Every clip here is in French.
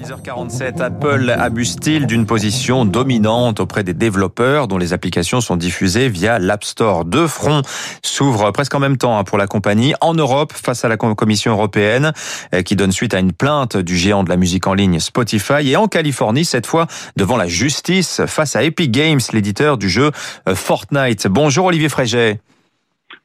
6h47, Apple abuse-t-il d'une position dominante auprès des développeurs dont les applications sont diffusées via l'App Store? Deux fronts s'ouvrent presque en même temps hein, pour la compagnie en Europe face à la Commission européenne euh, qui donne suite à une plainte du géant de la musique en ligne Spotify et en Californie cette fois devant la justice face à Epic Games, l'éditeur du jeu euh, Fortnite. Bonjour Olivier Fréget.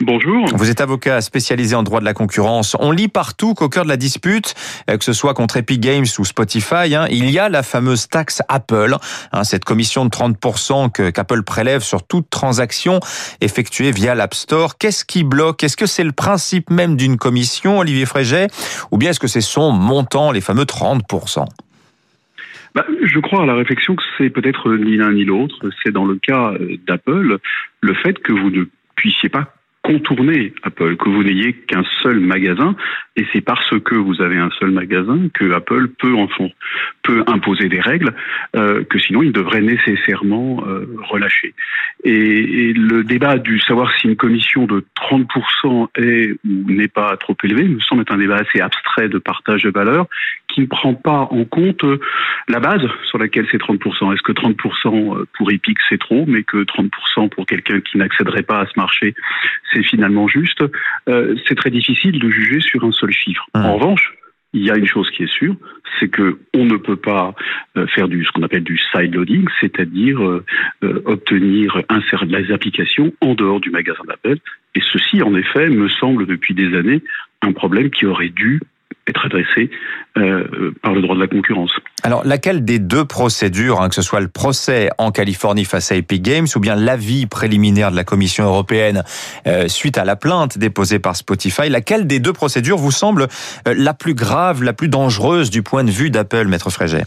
Bonjour. Vous êtes avocat spécialisé en droit de la concurrence. On lit partout qu'au cœur de la dispute, euh, que ce soit contre Epic Games ou Spotify, hein, il y a la fameuse taxe Apple, hein, cette commission de 30% que qu'Apple prélève sur toute transaction effectuée via l'App Store. Qu'est-ce qui bloque? Est-ce que c'est le principe même d'une commission, Olivier Fréget, ou bien est-ce que c'est son montant, les fameux 30% bah, je crois à la réflexion que c'est peut-être ni l'un ni l'autre. C'est dans le cas euh, d'Apple le fait que vous ne puissiez pas contourner Apple, que vous n'ayez qu'un seul magasin, et c'est parce que vous avez un seul magasin que Apple peut en fond, peut imposer des règles euh, que sinon il devrait nécessairement euh, relâcher. Et, et, le débat du savoir si une commission de 30% est ou n'est pas trop élevée me semble être un débat assez abstrait de partage de valeur qui ne prend pas en compte la base sur laquelle c'est 30%. Est-ce que 30% pour Epic c'est trop, mais que 30% pour quelqu'un qui n'accéderait pas à ce marché c'est finalement juste? Euh, C'est très difficile de juger sur un seul chiffre. Mmh. En revanche, il y a une chose qui est sûre, c'est que on ne peut pas euh, faire du ce qu'on appelle du side loading, c'est-à-dire euh, euh, obtenir insérer les applications en dehors du magasin d'appel. Et ceci, en effet, me semble depuis des années un problème qui aurait dû être adressé euh, par le droit de la concurrence. Alors, laquelle des deux procédures, hein, que ce soit le procès en Californie face à Epic Games ou bien l'avis préliminaire de la Commission européenne euh, suite à la plainte déposée par Spotify, laquelle des deux procédures vous semble euh, la plus grave, la plus dangereuse du point de vue d'Apple, Maître Fréget?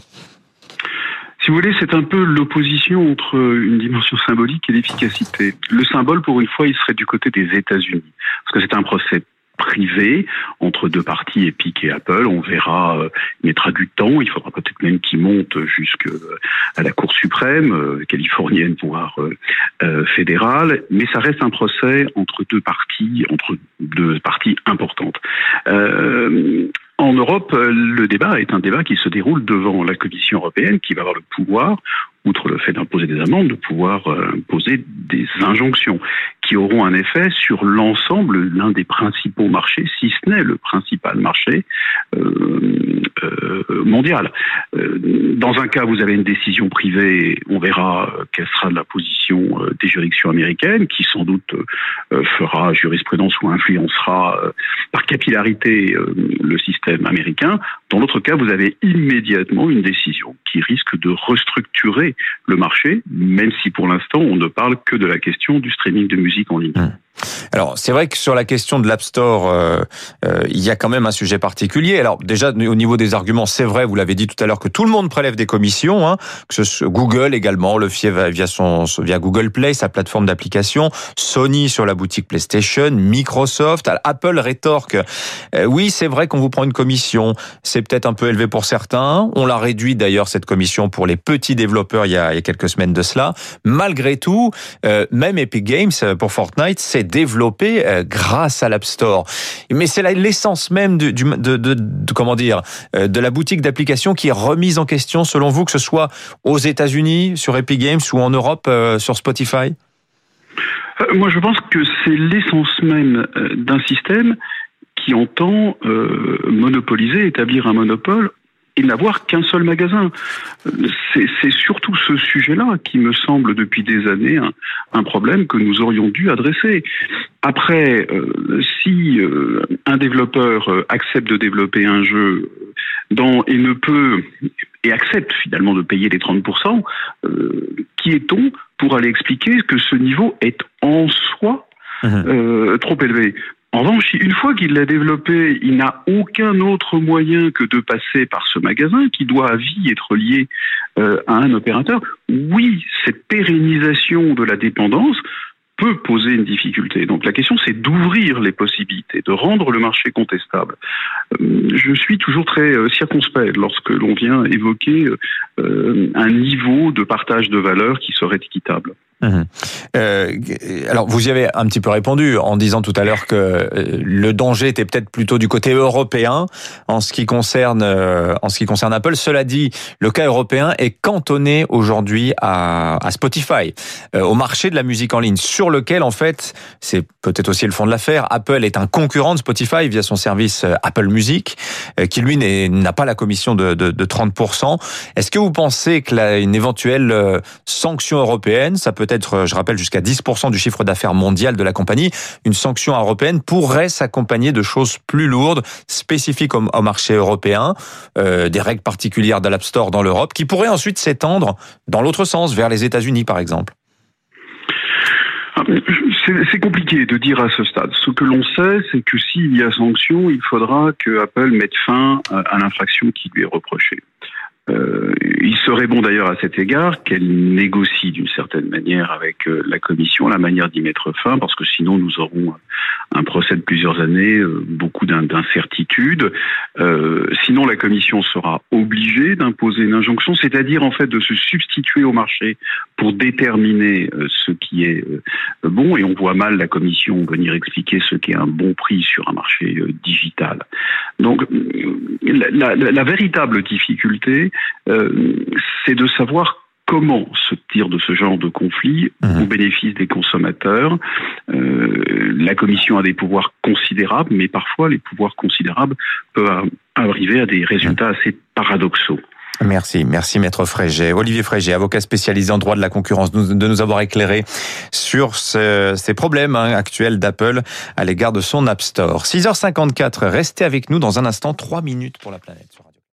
Si vous voulez, c'est un peu l'opposition entre une dimension symbolique et l'efficacité. Le symbole, pour une fois, il serait du côté des États-Unis, parce que c'est un procès privé entre deux parties, Epic et Apple. On verra, euh, il mettra du temps. Il faudra peut-être même qu'il monte jusqu'à euh, la Cour suprême euh, californienne, voire fédérale. Mais ça reste un procès entre deux parties, entre deux parties importantes. En Europe, le débat est un débat qui se déroule devant la Commission européenne, qui va avoir le pouvoir, outre le fait d'imposer des amendes, de pouvoir imposer des injonctions qui auront un effet sur l'ensemble, l'un des principaux marchés, si ce n'est le principal marché euh, euh, mondial. Euh, dans un cas, vous avez une décision privée, on verra quelle sera la position des juridictions américaines, qui sans doute fera jurisprudence ou influencera par capillarité le système américain. Dans l'autre cas, vous avez immédiatement une décision qui risque de restructurer le marché, même si pour l'instant on ne parle que de la question du streaming de musique en ligne. Mmh. Alors c'est vrai que sur la question de l'App Store, euh, euh, il y a quand même un sujet particulier. Alors déjà au niveau des arguments, c'est vrai, vous l'avez dit tout à l'heure que tout le monde prélève des commissions, hein, que ce Google également le fait via son via Google Play, sa plateforme d'application, Sony sur la boutique PlayStation, Microsoft, Apple rétorque. Euh, oui, c'est vrai qu'on vous prend une commission, c'est peut-être un peu élevé pour certains. On l'a réduit d'ailleurs cette commission pour les petits développeurs il y a, quelques semaines de cela. Malgré tout, euh, même Epic Games pour Fortnite, c'est développé euh, grâce à l'App Store. Mais c'est l'essence même de, comment dire euh, de la boutique d'application qui est remise en question selon vous, que ce soit aux États-Unis sur Epic Games ou en Europe euh, sur Spotify. Moi, je pense que c'est l'essence même d'un système qui entend euh, monopoliser, établir un monopole et n'avoir qu'un seul magasin. C'est surtout ce sujet-là qui me semble depuis des années un, problème que nous aurions dû adresser. Après, euh, si euh, un développeur euh, accepte de développer un jeu dans, et ne peut et accepte finalement de payer les 30%, euh, qui est-on pour aller expliquer que ce niveau est en soi mmh. trop élevé? En revanche, une fois qu'il l'a développé, il n'a aucun autre moyen que de passer par ce magasin qui doit à vie être lié euh, à un opérateur. Oui, cette pérennisation de la dépendance peut poser une difficulté. Donc la question, c'est d'ouvrir les possibilités, de rendre le marché contestable. Euh, je suis toujours très euh, circonspect lorsque l'on vient évoquer euh, un niveau de partage de valeur qui serait équitable. Mhm. Euh, alors, vous y avez un petit peu répondu en disant tout à l'heure que euh, le danger était peut-être plutôt du côté européen en ce qui concerne euh, en ce qui concerne Apple. Cela dit, le cas européen est cantonné aujourd'hui à, Spotify, au marché de la musique en ligne, sur lequel en fait, c'est peut-être aussi le fond de l'affaire. Apple est un concurrent de Spotify via son service Apple Music, qui lui n'a pas la commission de, de, de 30%. Est-ce que vous pensez que une éventuelle sanction européenne, ça peut être, je rappelle, jusqu'à 10% du chiffre d'affaires mondial de la compagnie. Une sanction européenne pourrait s'accompagner de choses plus lourdes, spécifiques au, marché européen, euh, des règles particulières de l'App Store dans l'Europe, qui pourraient ensuite s'étendre dans l'autre sens, vers les États-Unis par exemple. Ah, c'est compliqué de dire à ce stade. Ce que l'on sait, c'est que s'il y a sanction, il faudra que Apple mette fin à l'infraction qui lui est reprochée. Euh, il serait bon d'ailleurs à cet égard qu'elle négocie d'une certaine manière avec euh, la Commission la manière d'y mettre fin, parce que sinon nous aurons un procès de plusieurs années, euh, beaucoup d'incertitudes. Sinon la Commission sera obligée d'imposer une injonction, c'est-à-dire en fait de se substituer au marché pour déterminer ce qui est bon, et on voit mal la Commission venir expliquer ce qu'est un bon prix sur un marché digital. Donc la, la, la véritable difficulté, euh, c'est de savoir comment se tire de ce genre de conflit mmh. au bénéfice des consommateurs. Euh, la Commission a des pouvoirs considérables, mais parfois les pouvoirs considérables peuvent arriver à des résultats assez paradoxaux. Merci, merci Maître Frégé. Olivier Frégé, avocat spécialisé en droit de la concurrence, de nous avoir éclairé sur ces problèmes hein, actuels d'Apple à l'égard de son App Store. 6h54, restez avec nous dans un instant, 3 minutes pour la planète.